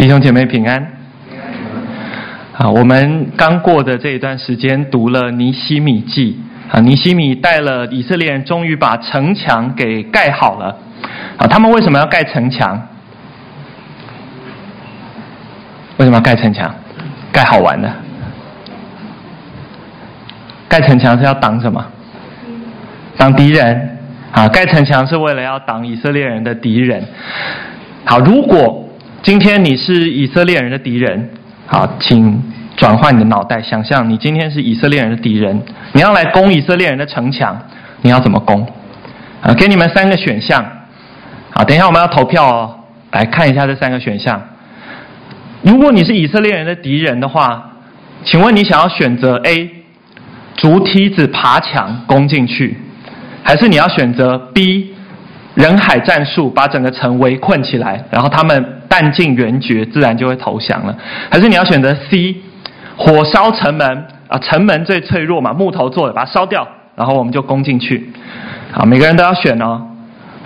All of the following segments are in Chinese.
弟兄姐妹平安。啊，我们刚过的这一段时间读了尼西米记。啊，尼西米带了以色列人，终于把城墙给盖好了。啊，他们为什么要盖城墙？为什么要盖城墙？盖好玩的。盖城墙是要挡什么？挡敌人。啊，盖城墙是为了要挡以色列人的敌人。好，如果今天你是以色列人的敌人，好，请转换你的脑袋，想象你今天是以色列人的敌人，你要来攻以色列人的城墙，你要怎么攻？啊，给你们三个选项。好，等一下我们要投票哦，来看一下这三个选项。如果你是以色列人的敌人的话，请问你想要选择 A，竹梯子爬墙攻进去，还是你要选择 B？人海战术把整个城围困起来，然后他们弹尽援绝，自然就会投降了。还是你要选择 C，火烧城门啊，城门最脆弱嘛，木头做的，把它烧掉，然后我们就攻进去。好，每个人都要选哦。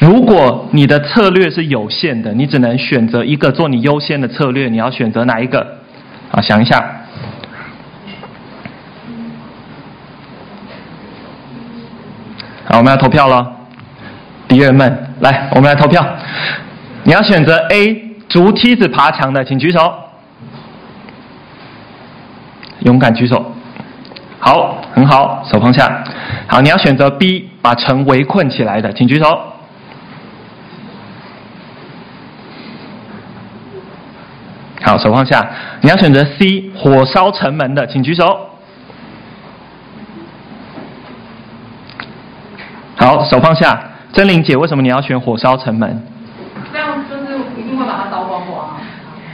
如果你的策略是有限的，你只能选择一个做你优先的策略，你要选择哪一个？啊，想一下。好，我们要投票了。敌人们，来，我们来投票。你要选择 A，竹梯子爬墙的，请举手。勇敢举手。好，很好，手放下。好，你要选择 B，把城围困起来的，请举手。好，手放下。你要选择 C，火烧城门的，请举手。好，手放下。真玲姐，为什么你要选火烧城门？这样就是一定会把它烧光光。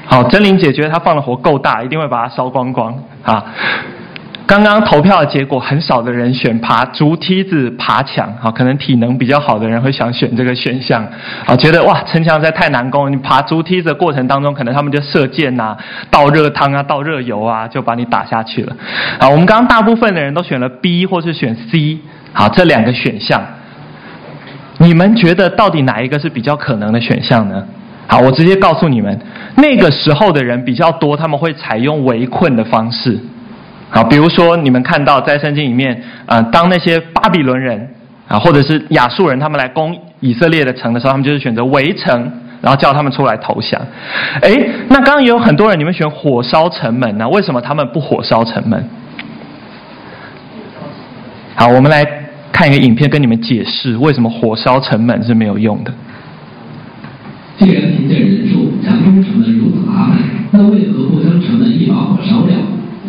好，真玲姐觉得她放的火够大，一定会把它烧光光。啊，刚刚投票的结果，很少的人选爬竹梯子爬墙。好，可能体能比较好的人会想选这个选项。啊，觉得哇，城墙实在太难攻，你爬竹梯子的过程当中，可能他们就射箭呐、啊、倒热汤啊、倒热油啊，就把你打下去了。啊，我们刚刚大部分的人都选了 B 或是选 C。好，这两个选项。你们觉得到底哪一个是比较可能的选项呢？好，我直接告诉你们，那个时候的人比较多，他们会采用围困的方式。好，比如说你们看到在圣经里面，啊、当那些巴比伦人啊，或者是亚述人，他们来攻以色列的城的时候，他们就是选择围城，然后叫他们出来投降。哎，那刚刚也有很多人，你们选火烧城门呢？为什么他们不火烧城门？好，我们来。看一个影片，跟你们解释为什么火烧城门是没有用的。既然凭借人数强攻城门如此麻烦，那为何不将城门一把火烧了？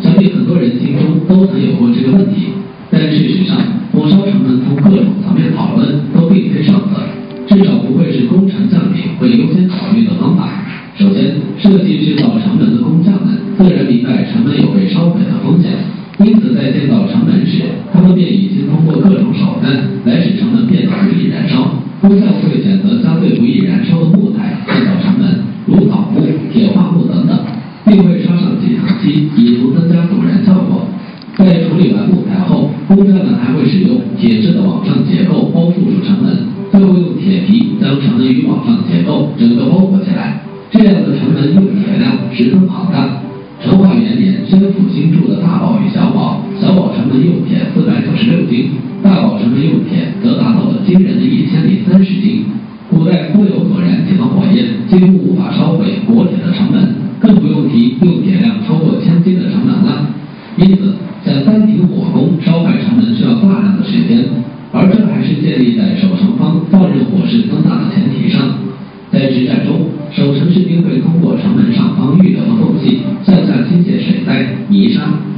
想必很多人心中都曾有过这个问题。但事实上，火烧城门从各种层面讨论都并非上策，至少不会是工程将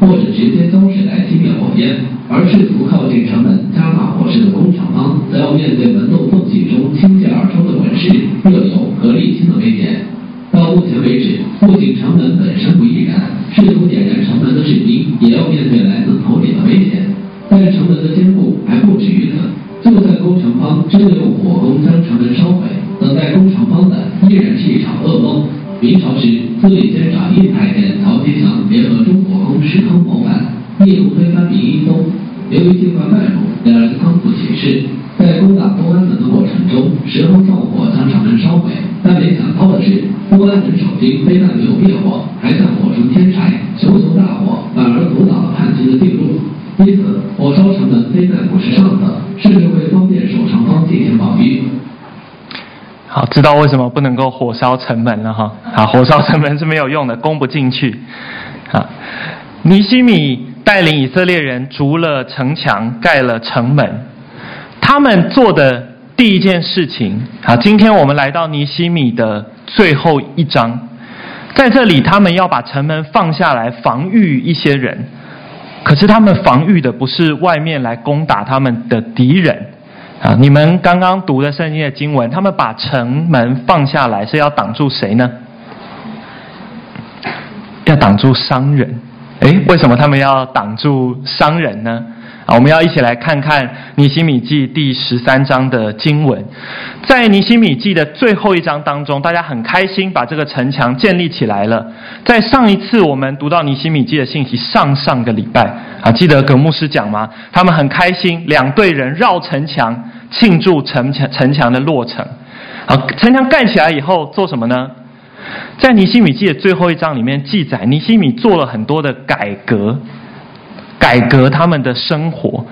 或者直接浇水来熄灭火焰；而试图靠近城门加大火势的工厂方，则要面对门洞缝隙中知道为什么不能够火烧城门了哈？啊，火烧城门是没有用的，攻不进去。啊，尼西米带领以色列人筑了城墙，盖了城门。他们做的第一件事情，啊，今天我们来到尼西米的最后一章，在这里，他们要把城门放下来，防御一些人。可是他们防御的不是外面来攻打他们的敌人。啊，你们刚刚读的圣经的经文，他们把城门放下来是要挡住谁呢？要挡住商人。诶，为什么他们要挡住商人呢？啊，我们要一起来看看尼希米记第十三章的经文。在尼希米记的最后一章当中，大家很开心把这个城墙建立起来了。在上一次我们读到尼希米记的信息，上上个礼拜啊，记得葛牧师讲吗？他们很开心，两队人绕城墙。庆祝城墙城墙的落成，好，城墙盖起来以后做什么呢？在尼希米记的最后一章里面记载，尼希米做了很多的改革，改革他们的生活。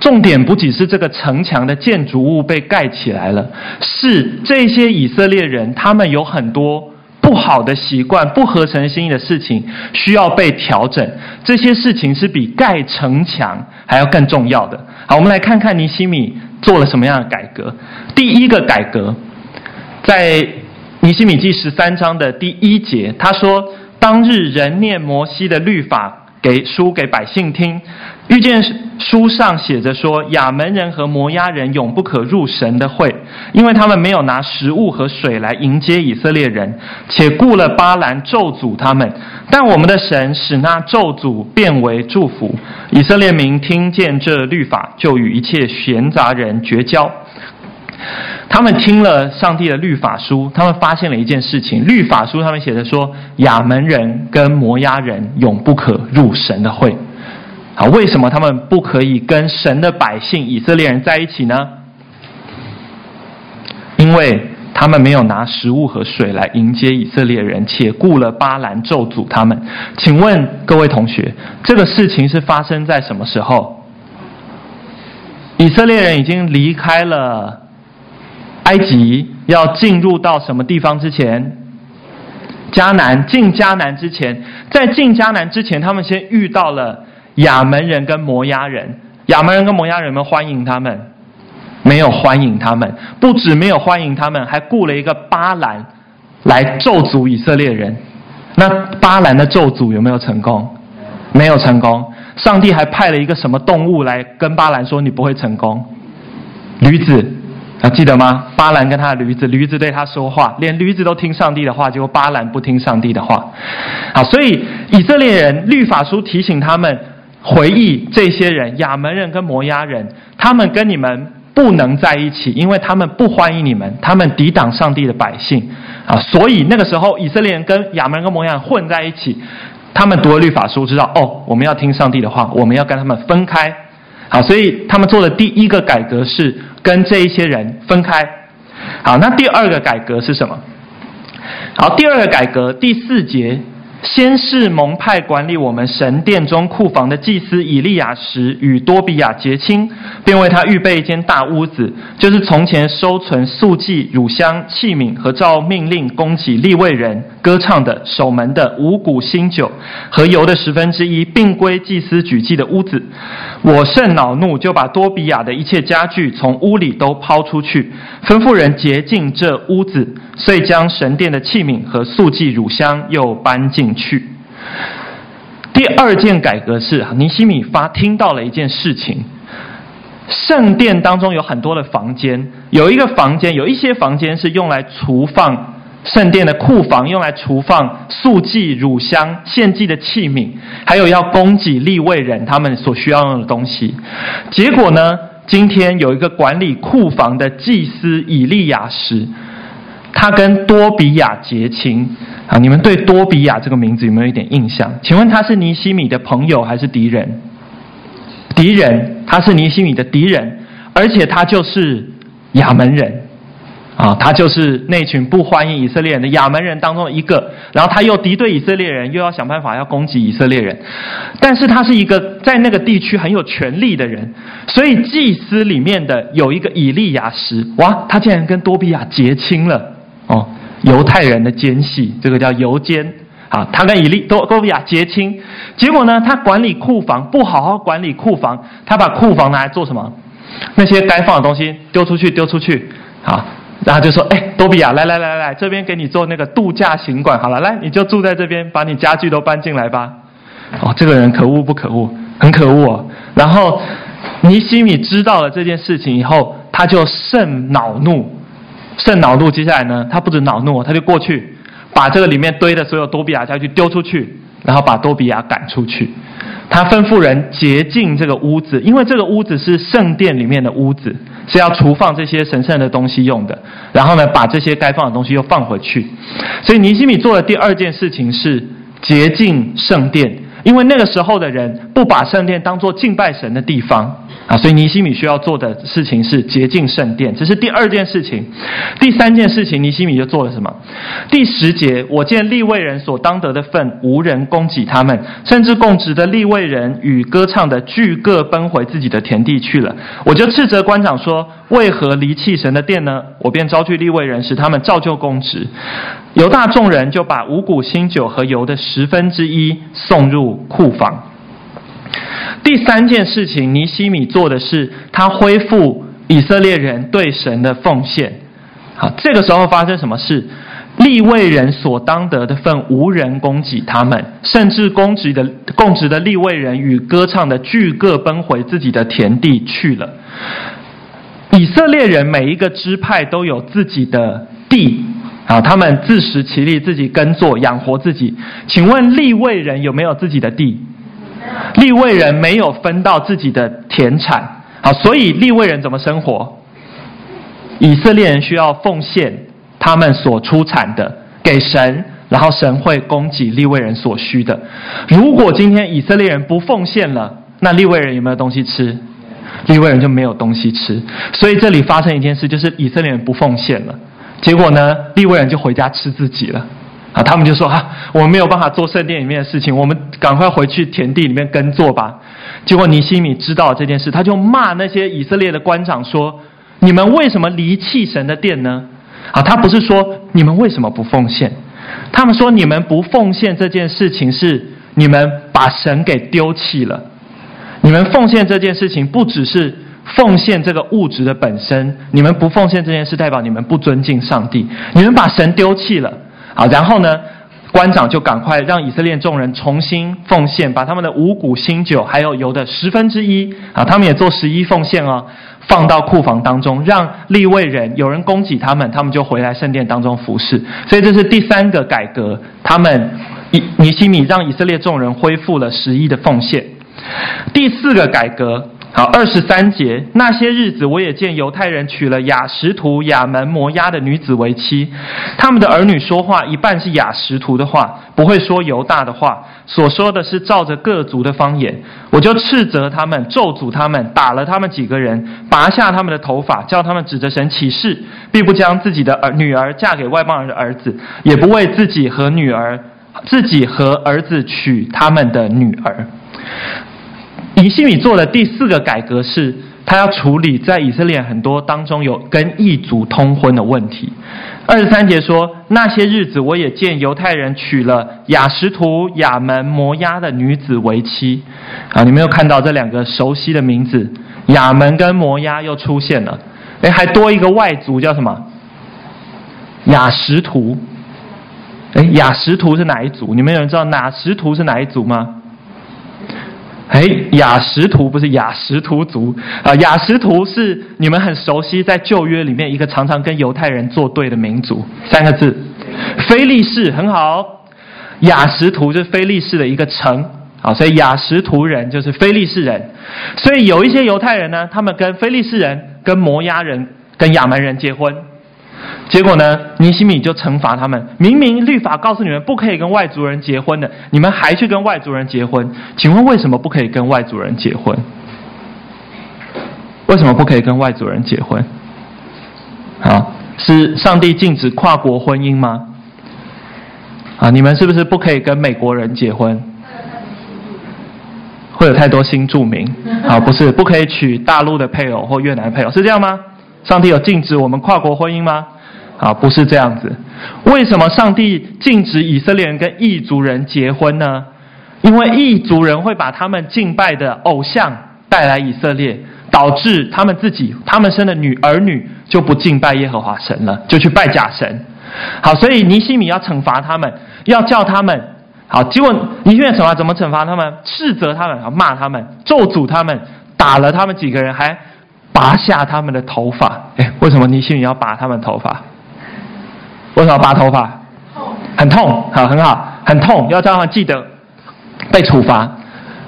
重点不只是这个城墙的建筑物被盖起来了，是这些以色列人他们有很多不好的习惯、不合神心意的事情需要被调整。这些事情是比盖城墙还要更重要的。好，我们来看看尼西米。做了什么样的改革？第一个改革，在尼西米记十三章的第一节，他说：“当日人念摩西的律法给书给百姓听，遇见书上写着说，亚扪人和摩押人永不可入神的会，因为他们没有拿食物和水来迎接以色列人，且雇了巴兰咒诅他们。但我们的神使那咒诅变为祝福。以色列民听见这律法，就与一切闲杂人绝交。他们听了上帝的律法书，他们发现了一件事情：律法书上面写的说，亚门人跟摩押人永不可入神的会。”好，为什么他们不可以跟神的百姓以色列人在一起呢？因为他们没有拿食物和水来迎接以色列人，且雇了巴兰咒诅他们。请问各位同学，这个事情是发生在什么时候？以色列人已经离开了埃及，要进入到什么地方之前？迦南。进迦南之前，在进迦南之前，他们先遇到了。亚门人跟摩押人，亚门人跟摩押人们欢迎他们，没有欢迎他们，不止没有欢迎他们，还雇了一个巴兰来咒诅以色列人。那巴兰的咒诅有没有成功？没有成功。上帝还派了一个什么动物来跟巴兰说：“你不会成功。”驴子，还记得吗？巴兰跟他的驴子，驴子对他说话，连驴子都听上帝的话，结果巴兰不听上帝的话。好，所以以色列人律法书提醒他们。回忆这些人，亚门人跟摩押人，他们跟你们不能在一起，因为他们不欢迎你们，他们抵挡上帝的百姓啊，所以那个时候以色列人跟亚门人跟摩押人混在一起，他们读了律法书，知道哦，我们要听上帝的话，我们要跟他们分开，好，所以他们做的第一个改革是跟这一些人分开，好，那第二个改革是什么？好，第二个改革第四节。先是蒙派管理我们神殿中库房的祭司以利亚时与多比亚结亲，便为他预备一间大屋子，就是从前收存素祭、乳香、器皿和照命令供给利未人歌唱的、守门的、五谷新酒和油的十分之一，并归祭司举祭的屋子。我甚恼怒，就把多比亚的一切家具从屋里都抛出去，吩咐人洁净这屋子，遂将神殿的器皿和素祭、乳香又搬进去。第二件改革是，尼西米发听到了一件事情：圣殿当中有很多的房间，有一个房间，有一些房间是用来储放圣殿的库房，用来储放素祭、乳香、献祭的器皿，还有要供给利未人他们所需要用的东西。结果呢，今天有一个管理库房的祭司以利亚时，他跟多比亚结亲。啊，你们对多比亚这个名字有没有一点印象？请问他是尼希米的朋友还是敌人？敌人，他是尼希米的敌人，而且他就是亚门人。啊，他就是那群不欢迎以色列人的亚门人当中的一个，然后他又敌对以色列人，又要想办法要攻击以色列人，但是他是一个在那个地区很有权力的人，所以祭司里面的有一个以利亚实，哇，他竟然跟多比亚结亲了哦，犹太人的奸细，这个叫犹奸啊，他跟以利多多比亚结亲，结果呢，他管理库房不好好管理库房，他把库房拿来做什么？那些该放的东西丢出去，丢出去，啊。然后就说：“哎，多比亚，来来来来来，这边给你做那个度假行馆，好了，来你就住在这边，把你家具都搬进来吧。”哦，这个人可恶不可恶？很可恶哦。然后尼希米知道了这件事情以后，他就甚恼怒，甚恼怒。接下来呢，他不止恼怒，他就过去把这个里面堆的所有多比亚家具丢出去，然后把多比亚赶出去。他吩咐人洁净这个屋子，因为这个屋子是圣殿里面的屋子。是要储放这些神圣的东西用的，然后呢，把这些该放的东西又放回去。所以尼西米做的第二件事情是洁净圣殿，因为那个时候的人不把圣殿当作敬拜神的地方。啊，所以尼西米需要做的事情是洁净圣殿，这是第二件事情。第三件事情，尼西米就做了什么？第十节，我见立位人所当得的份，无人供给他们，甚至供职的立位人与歌唱的，俱各奔回自己的田地去了。我就斥责官长说：为何离弃神的殿呢？我便招聚立位人，使他们照旧供职。犹大众人就把五谷新酒和油的十分之一送入库房。第三件事情，尼西米做的是，他恢复以色列人对神的奉献。好，这个时候发生什么事？立位人所当得的份，无人供给他们，甚至供职的供职的立位人与歌唱的，巨各奔回自己的田地去了。以色列人每一个支派都有自己的地，啊，他们自食其力，自己耕作养活自己。请问利未人有没有自己的地？利未人没有分到自己的田产，好，所以利未人怎么生活？以色列人需要奉献他们所出产的给神，然后神会供给利未人所需的。如果今天以色列人不奉献了，那利未人有没有东西吃？利未人就没有东西吃。所以这里发生一件事，就是以色列人不奉献了，结果呢，利未人就回家吃自己了。啊，他们就说：“、啊，我们没有办法做圣殿里面的事情，我们赶快回去田地里面耕作吧。”结果尼希米知道这件事，他就骂那些以色列的官长说：“你们为什么离弃神的殿呢？”啊，他不是说你们为什么不奉献，他们说你们不奉献这件事情是你们把神给丢弃了。你们奉献这件事情不只是奉献这个物质的本身，你们不奉献这件事代表你们不尊敬上帝，你们把神丢弃了。好，然后呢，官长就赶快让以色列众人重新奉献，把他们的五谷新酒还有油的十分之一啊，他们也做十一奉献哦，放到库房当中，让利未人有人供给他们，他们就回来圣殿当中服侍。所以这是第三个改革，他们以尼西米让以色列众人恢复了十一的奉献。第四个改革。好，二十三节，那些日子我也见犹太人娶了雅实图、雅门、摩押的女子为妻，他们的儿女说话一半是雅实图的话，不会说犹大的话，所说的是照着各族的方言。我就斥责他们，咒诅他们，打了他们几个人，拔下他们的头发，叫他们指着神起誓，必不将自己的儿女儿嫁给外邦人的儿子，也不为自己和女儿、自己和儿子娶他们的女儿。尼西米做的第四个改革是，他要处理在以色列很多当中有跟异族通婚的问题。二十三节说，那些日子我也见犹太人娶了雅什图、亚门、摩押的女子为妻。啊，你没有看到这两个熟悉的名字？亚门跟摩押又出现了。诶，还多一个外族叫什么？雅什图。诶，雅什图是哪一族？你们有人知道亚实突是哪一族吗？哎，雅什图不是雅什图族。啊，雅什图是你们很熟悉，在旧约里面一个常常跟犹太人作对的民族，三个字，非利士很好，雅什图就是非利士的一个城。啊，所以雅什图人就是非利士人，所以有一些犹太人呢，他们跟非利士人、跟摩押人、跟亚门人结婚。结果呢，尼西米就惩罚他们。明明律法告诉你们不可以跟外族人结婚的，你们还去跟外族人结婚。请问为什么不可以跟外族人结婚？为什么不可以跟外族人结婚？好，是上帝禁止跨国婚姻吗？啊，你们是不是不可以跟美国人结婚？会有太多新住民。啊，不是，不可以娶大陆的配偶或越南配偶，是这样吗？上帝有禁止我们跨国婚姻吗？啊，不是这样子。为什么上帝禁止以色列人跟异族人结婚呢？因为异族人会把他们敬拜的偶像带来以色列，导致他们自己、他们生的女儿女就不敬拜耶和华神了，就去拜假神。好，所以尼西米要惩罚他们，要叫他们好。结果尼西米惩罚怎么惩罚他们？斥责他们，骂他们，咒诅他们，打了他们几个人，还拔下他们的头发。哎，为什么尼西米要拔他们头发？为什么拔头发？很痛，好，很好，很痛，要叫他们记得被处罚。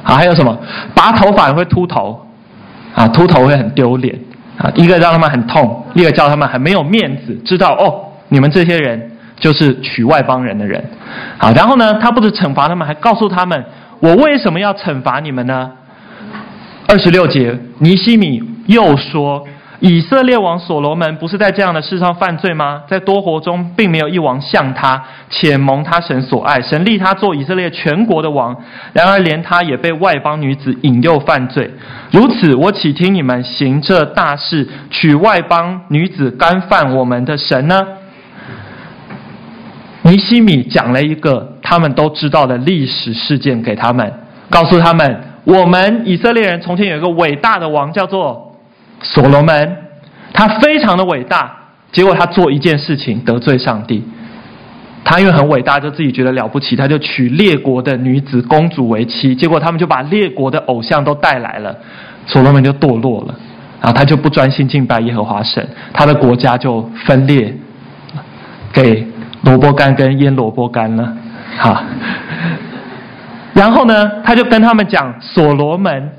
好，还有什么？拔头发会秃头，啊，秃头会很丢脸，啊，一个让他们很痛，一个叫他们很没有面子，知道哦，你们这些人就是娶外邦人的人。好，然后呢，他不止惩罚他们，还告诉他们，我为什么要惩罚你们呢？二十六节，尼西米又说。以色列王所罗门不是在这样的事上犯罪吗？在多国中，并没有一王像他，且蒙他神所爱，神立他做以色列全国的王。然而，连他也被外邦女子引诱犯罪。如此，我岂听你们行这大事，娶外邦女子，干犯我们的神呢？尼西米讲了一个他们都知道的历史事件给他们，告诉他们：我们以色列人从前有一个伟大的王，叫做。所罗门，他非常的伟大，结果他做一件事情得罪上帝。他因为很伟大，就自己觉得了不起，他就娶列国的女子公主为妻，结果他们就把列国的偶像都带来了，所罗门就堕落了，然后他就不专心敬拜耶和华神，他的国家就分裂，给萝卜干跟腌萝卜干了，好，然后呢，他就跟他们讲所罗门。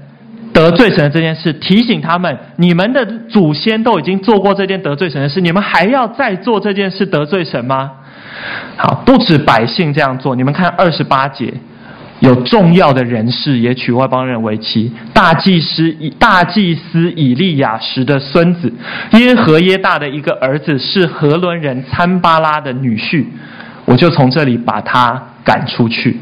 得罪神的这件事，提醒他们：你们的祖先都已经做过这件得罪神的事，你们还要再做这件事得罪神吗？好，不止百姓这样做，你们看二十八节，有重要的人士也娶外邦人为妻。大祭司以大祭司以利亚实的孙子耶和耶大的一个儿子是何伦人参巴拉的女婿，我就从这里把他赶出去。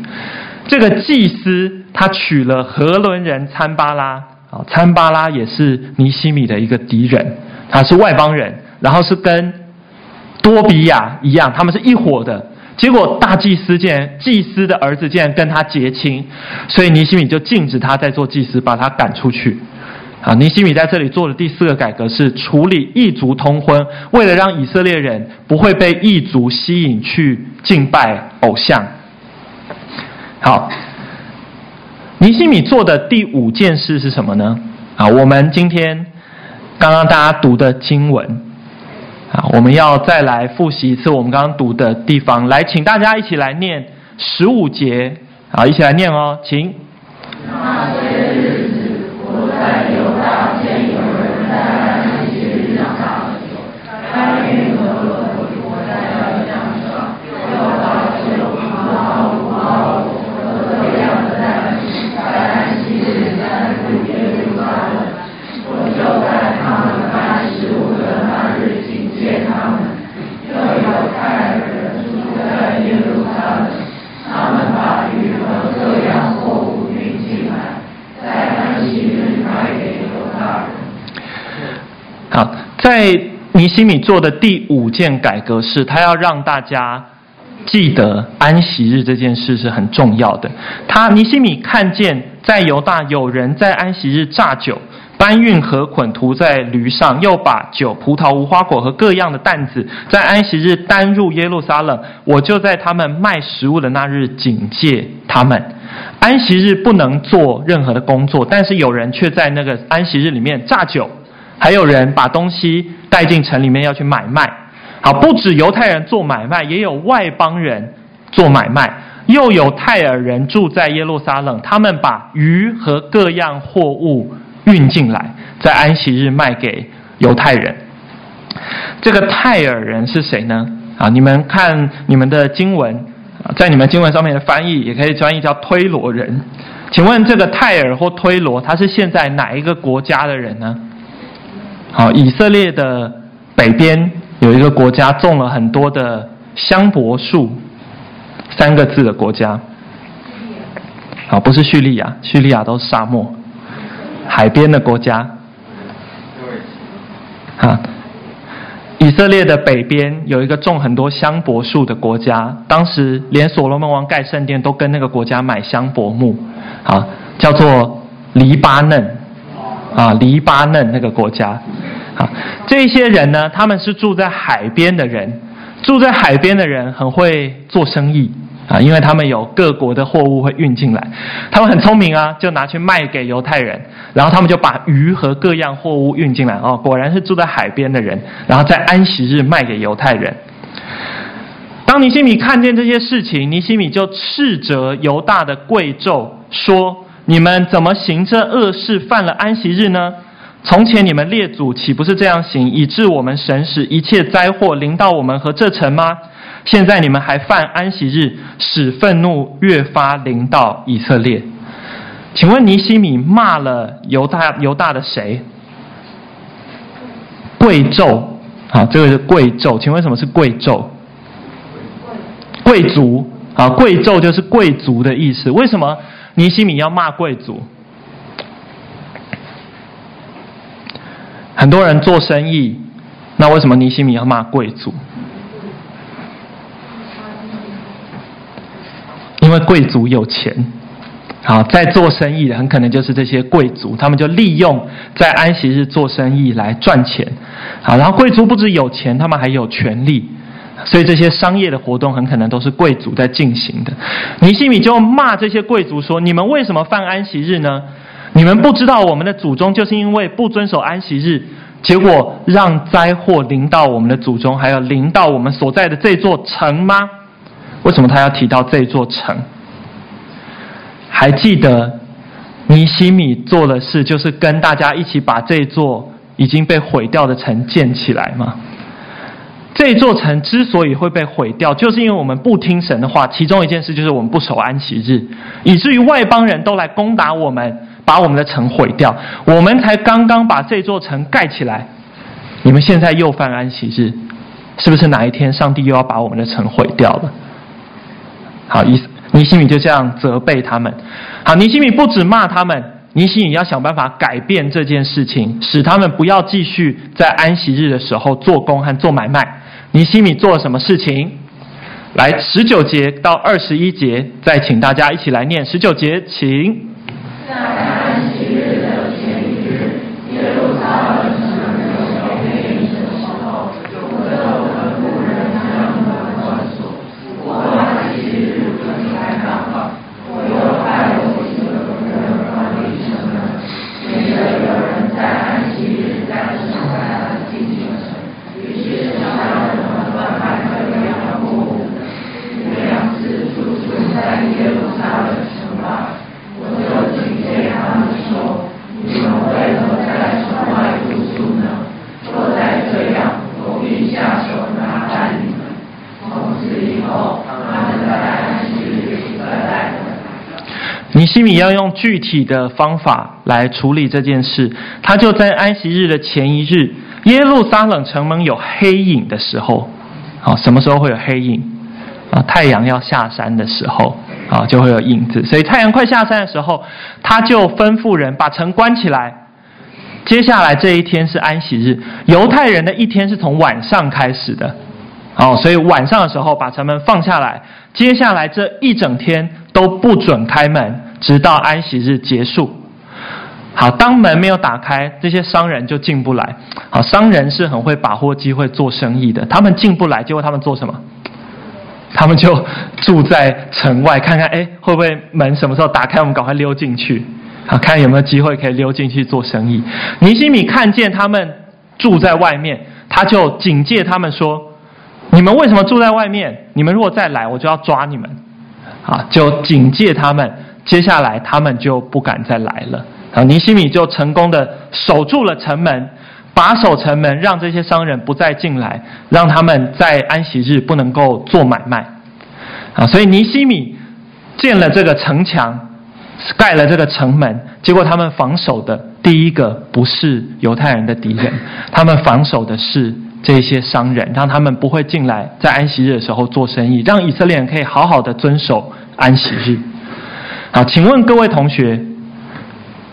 这个祭司。他娶了何伦人参巴拉，啊，参巴拉也是尼西米的一个敌人，他是外邦人，然后是跟多比亚一样，他们是一伙的。结果大祭司竟然，祭司的儿子竟然跟他结亲，所以尼西米就禁止他再做祭司，把他赶出去。啊，尼西米在这里做的第四个改革是处理异族通婚，为了让以色列人不会被异族吸引去敬拜偶像。好。尼西米做的第五件事是什么呢？啊，我们今天刚刚大家读的经文，啊，我们要再来复习一次我们刚刚读的地方。来，请大家一起来念十五节，啊，一起来念哦，请。在在尼西米做的第五件改革是，他要让大家记得安息日这件事是很重要的。他尼西米看见在犹大有人在安息日榨酒，搬运禾捆涂在驴上，又把酒、葡萄、无花果和各样的担子在安息日担入耶路撒冷。我就在他们卖食物的那日警戒他们。安息日不能做任何的工作，但是有人却在那个安息日里面榨酒。还有人把东西带进城里面要去买卖，好，不止犹太人做买卖，也有外邦人做买卖，又有泰尔人住在耶路撒冷，他们把鱼和各样货物运进来，在安息日卖给犹太人。这个泰尔人是谁呢？啊，你们看你们的经文，在你们经文上面的翻译也可以翻译叫推罗人。请问这个泰尔或推罗，他是现在哪一个国家的人呢？好，以色列的北边有一个国家种了很多的香柏树，三个字的国家。啊，不是叙利亚，叙利亚都是沙漠，海边的国家。啊，以色列的北边有一个种很多香柏树的国家，当时连所罗门王盖圣殿都跟那个国家买香柏木，啊，叫做黎巴嫩，啊，黎巴嫩那个国家，啊，这些人呢，他们是住在海边的人，住在海边的人很会做生意。啊，因为他们有各国的货物会运进来，他们很聪明啊，就拿去卖给犹太人，然后他们就把鱼和各样货物运进来。哦，果然是住在海边的人，然后在安息日卖给犹太人。当尼西米看见这些事情，尼西米就斥责犹大的贵胄说：“你们怎么行这恶事，犯了安息日呢？从前你们列祖岂不是这样行，以致我们神使一切灾祸临到我们和这城吗？”现在你们还犯安息日，使愤怒越发临到以色列。请问尼希米骂了犹大犹大的谁？贵胄啊，这个是贵胄。请问什么是贵胄？贵族啊，贵胄就是贵族的意思。为什么尼西米要骂贵族？很多人做生意，那为什么尼西米要骂贵族？因为贵族有钱，好，在做生意的很可能就是这些贵族，他们就利用在安息日做生意来赚钱，好，然后贵族不止有钱，他们还有权利，所以这些商业的活动很可能都是贵族在进行的。尼西米就骂这些贵族说：“你们为什么犯安息日呢？你们不知道我们的祖宗就是因为不遵守安息日，结果让灾祸临到我们的祖宗，还有临到我们所在的这座城吗？”为什么他要提到这座城？还记得尼西米做的事，就是跟大家一起把这座已经被毁掉的城建起来吗？这座城之所以会被毁掉，就是因为我们不听神的话。其中一件事就是我们不守安息日，以至于外邦人都来攻打我们，把我们的城毁掉。我们才刚刚把这座城盖起来，你们现在又犯安息日，是不是哪一天上帝又要把我们的城毁掉了？好，尼尼西米就这样责备他们。好，尼西米不止骂他们，尼西米要想办法改变这件事情，使他们不要继续在安息日的时候做工和做买卖。尼西米做了什么事情？来，十九节到二十一节，再请大家一起来念十九节，请。西米要用具体的方法来处理这件事。他就在安息日的前一日，耶路撒冷城门有黑影的时候，啊，什么时候会有黑影？啊，太阳要下山的时候，啊，就会有影子。所以太阳快下山的时候，他就吩咐人把城关起来。接下来这一天是安息日，犹太人的一天是从晚上开始的，哦，所以晚上的时候把城门放下来。接下来这一整天都不准开门。直到安息日结束，好，当门没有打开，这些商人就进不来。好，商人是很会把握机会做生意的，他们进不来，结果他们做什么？他们就住在城外，看看，哎，会不会门什么时候打开，我们赶快溜进去，好，看有没有机会可以溜进去做生意。尼西米看见他们住在外面，他就警戒他们说：“你们为什么住在外面？你们如果再来，我就要抓你们。”啊，就警戒他们。接下来他们就不敢再来了。啊，尼西米就成功的守住了城门，把守城门，让这些商人不再进来，让他们在安息日不能够做买卖。啊，所以尼西米建了这个城墙，盖了这个城门，结果他们防守的第一个不是犹太人的敌人，他们防守的是这些商人，让他们不会进来在安息日的时候做生意，让以色列人可以好好的遵守安息日。好，请问各位同学，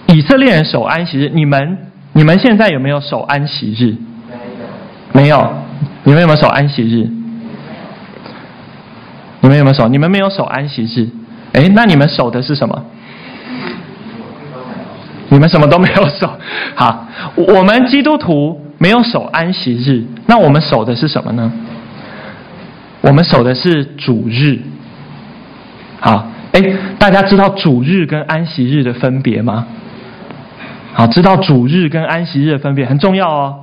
以色列人守安息日，你们你们现在有没有守安息日？没有。你们有没有守安息日？你们有没有守？你们没有守安息日。哎，那你们守的是什么？你们什么都没有守。好，我们基督徒没有守安息日，那我们守的是什么呢？我们守的是主日。好，哎，大家知道主日跟安息日的分别吗？好，知道主日跟安息日的分别很重要哦。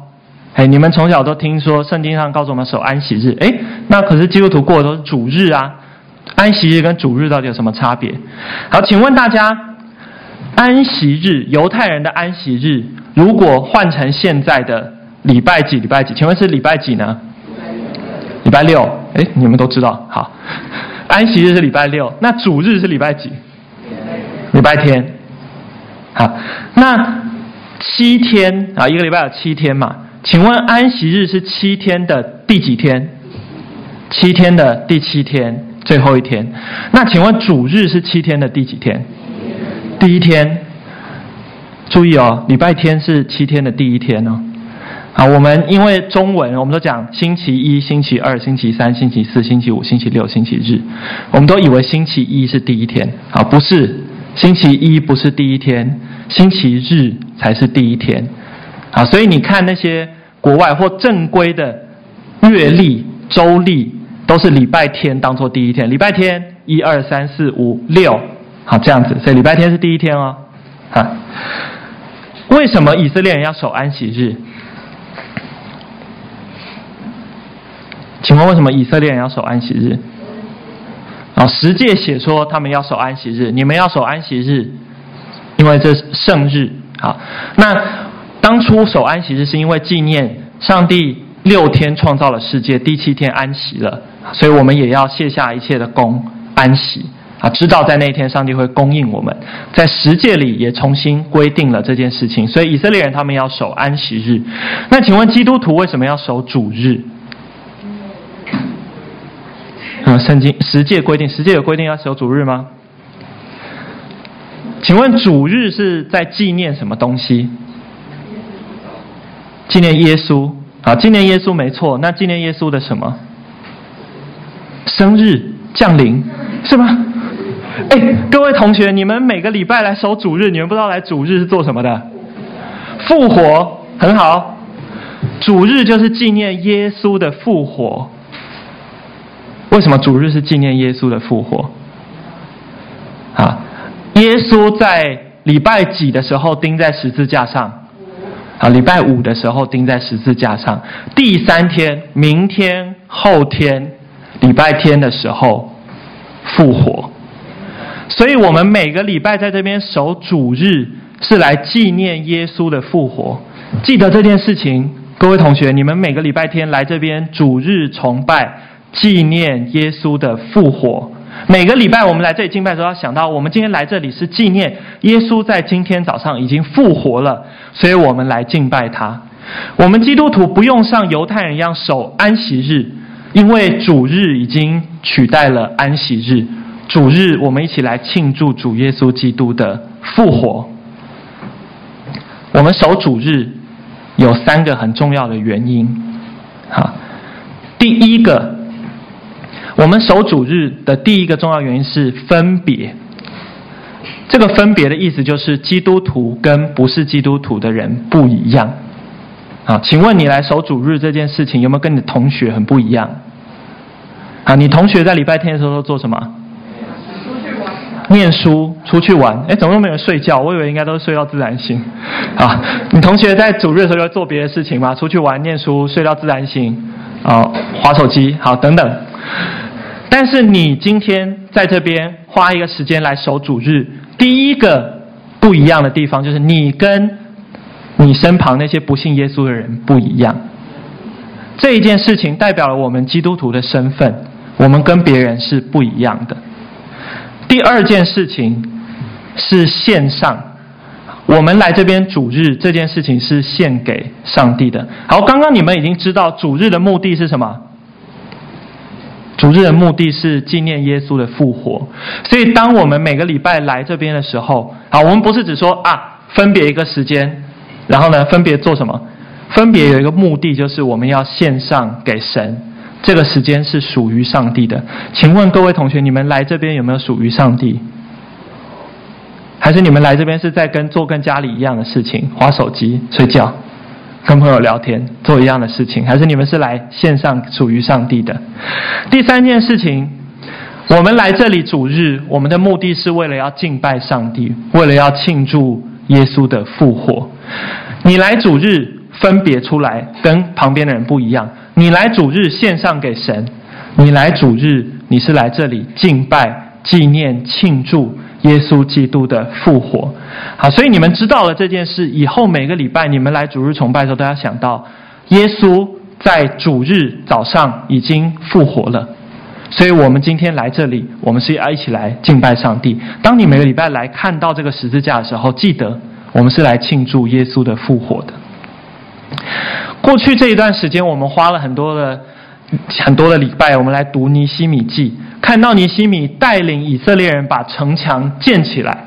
哎，你们从小都听说圣经上告诉我们守安息日，哎，那可是基督徒过的都是主日啊。安息日跟主日到底有什么差别？好，请问大家，安息日，犹太人的安息日，如果换成现在的礼拜几？礼拜几？请问是礼拜几呢？礼拜六。哎，你们都知道。好，安息日是礼拜六，那主日是礼拜几？礼拜天。好，那七天啊，一个礼拜有七天嘛？请问安息日是七天的第几天？七天的第七天，最后一天。那请问主日是七天的第几天？第一天。注意哦，礼拜天是七天的第一天哦。好，我们因为中文，我们都讲星期一、星期二、星期三、星期四、星期五、星期六、星期日，我们都以为星期一是第一天。啊，不是，星期一不是第一天，星期日才是第一天。啊，所以你看那些国外或正规的月历、周历，都是礼拜天当做第一天。礼拜天一二三四五六，好这样子，所以礼拜天是第一天哦。啊，为什么以色列人要守安息日？请问为什么以色列人要守安息日？啊，十诫写说他们要守安息日，你们要守安息日，因为这是圣日。好，那。当初守安息日是因为纪念上帝六天创造了世界，第七天安息了，所以我们也要卸下一切的工安息啊！知道在那一天上帝会供应我们，在十诫里也重新规定了这件事情，所以以色列人他们要守安息日。那请问基督徒为什么要守主日？嗯，圣经十诫规定，十诫有规定要守主日吗？请问主日是在纪念什么东西？纪念耶稣啊，纪念耶稣没错。那纪念耶稣的什么？生日降临是吗？哎，各位同学，你们每个礼拜来守主日，你们不知道来主日是做什么的？复活很好，主日就是纪念耶稣的复活。为什么主日是纪念耶稣的复活？啊，耶稣在礼拜几的时候钉在十字架上？啊，礼拜五的时候钉在十字架上，第三天，明天、后天，礼拜天的时候复活。所以，我们每个礼拜在这边守主日，是来纪念耶稣的复活。记得这件事情，各位同学，你们每个礼拜天来这边主日崇拜，纪念耶稣的复活。每个礼拜我们来这里敬拜的时候，要想到我们今天来这里是纪念耶稣在今天早上已经复活了，所以我们来敬拜他。我们基督徒不用像犹太人一样守安息日，因为主日已经取代了安息日。主日我们一起来庆祝主耶稣基督的复活。我们守主日有三个很重要的原因，哈，第一个。我们守主日的第一个重要原因是分别。这个分别的意思就是基督徒跟不是基督徒的人不一样。啊，请问你来守主日这件事情有没有跟你的同学很不一样？啊，你同学在礼拜天的时候都做什么？念书，出去玩。哎，怎么都没有睡觉？我以为应该都是睡到自然醒。啊，你同学在主日的时候要做别的事情吗？出去玩、念书、睡到自然醒。啊，划手机，好，等等。但是你今天在这边花一个时间来守主日，第一个不一样的地方就是你跟你身旁那些不信耶稣的人不一样。这一件事情代表了我们基督徒的身份，我们跟别人是不一样的。第二件事情是线上，我们来这边主日这件事情是献给上帝的。好，刚刚你们已经知道主日的目的是什么？主日的目的是纪念耶稣的复活。所以，当我们每个礼拜来这边的时候，好，我们不是只说啊，分别一个时间，然后呢，分别做什么？分别有一个目的，就是我们要献上给神。这个时间是属于上帝的。请问各位同学，你们来这边有没有属于上帝？还是你们来这边是在跟做跟家里一样的事情，划手机、睡觉、跟朋友聊天，做一样的事情？还是你们是来线上属于上帝的？第三件事情，我们来这里主日，我们的目的是为了要敬拜上帝，为了要庆祝耶稣的复活。你来主日分别出来，跟旁边的人不一样。你来主日献上给神，你来主日，你是来这里敬拜、纪念、庆祝。耶稣基督的复活，好，所以你们知道了这件事以后，每个礼拜你们来主日崇拜的时候，都要想到耶稣在主日早上已经复活了。所以我们今天来这里，我们是要一起来敬拜上帝。当你每个礼拜来看到这个十字架的时候，记得我们是来庆祝耶稣的复活的。过去这一段时间，我们花了很多的很多的礼拜，我们来读尼希米记。看到尼希米带领以色列人把城墙建起来，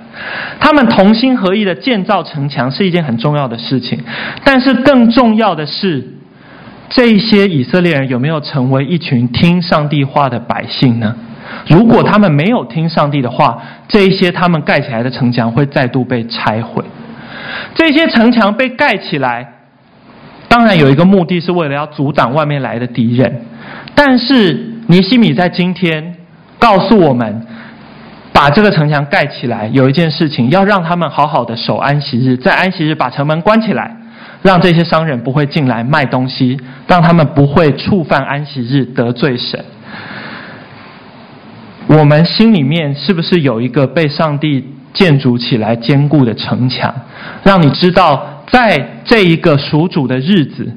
他们同心合意的建造城墙是一件很重要的事情。但是更重要的是，这一些以色列人有没有成为一群听上帝话的百姓呢？如果他们没有听上帝的话，这一些他们盖起来的城墙会再度被拆毁。这些城墙被盖起来，当然有一个目的是为了要阻挡外面来的敌人，但是尼西米在今天。告诉我们，把这个城墙盖起来，有一件事情要让他们好好的守安息日，在安息日把城门关起来，让这些商人不会进来卖东西，让他们不会触犯安息日得罪神。我们心里面是不是有一个被上帝建筑起来坚固的城墙，让你知道，在这一个属主的日子，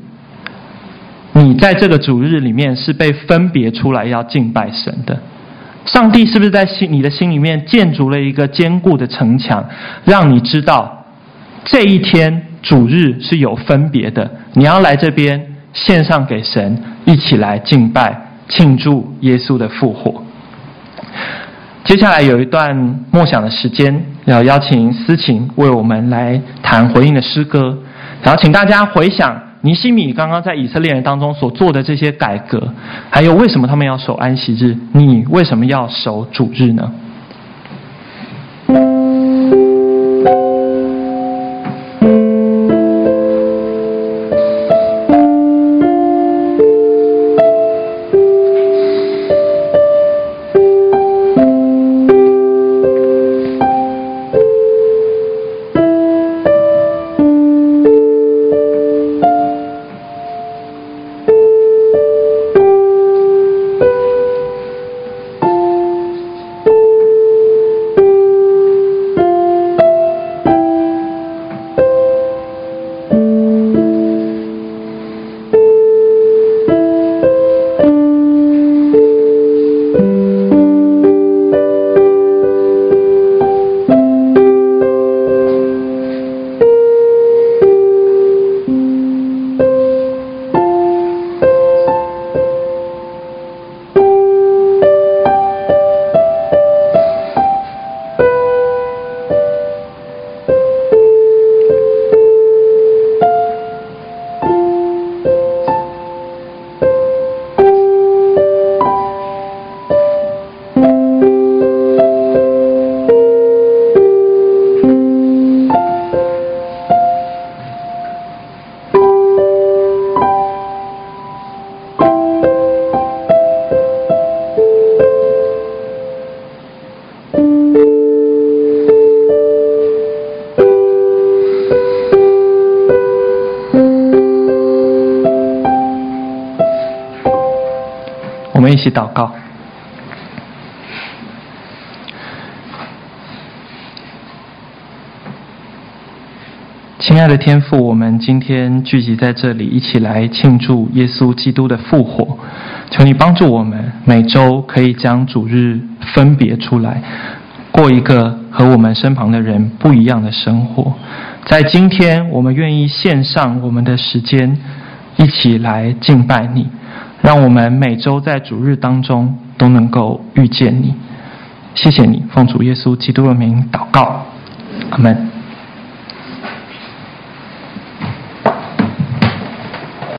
你在这个主日里面是被分别出来要敬拜神的？上帝是不是在心你的心里面建筑了一个坚固的城墙，让你知道这一天主日是有分别的？你要来这边献上给神，一起来敬拜庆祝耶稣的复活。接下来有一段默想的时间，要邀请思琴为我们来弹回应的诗歌，然后请大家回想。尼西米刚刚在以色列人当中所做的这些改革，还有为什么他们要守安息日？你为什么要守主日呢？一起祷告，亲爱的天父，我们今天聚集在这里，一起来庆祝耶稣基督的复活。求你帮助我们，每周可以将主日分别出来，过一个和我们身旁的人不一样的生活。在今天，我们愿意献上我们的时间，一起来敬拜你，让我们每周在主日当中都能够遇见你。谢谢你，奉主耶稣基督的名祷告，阿门。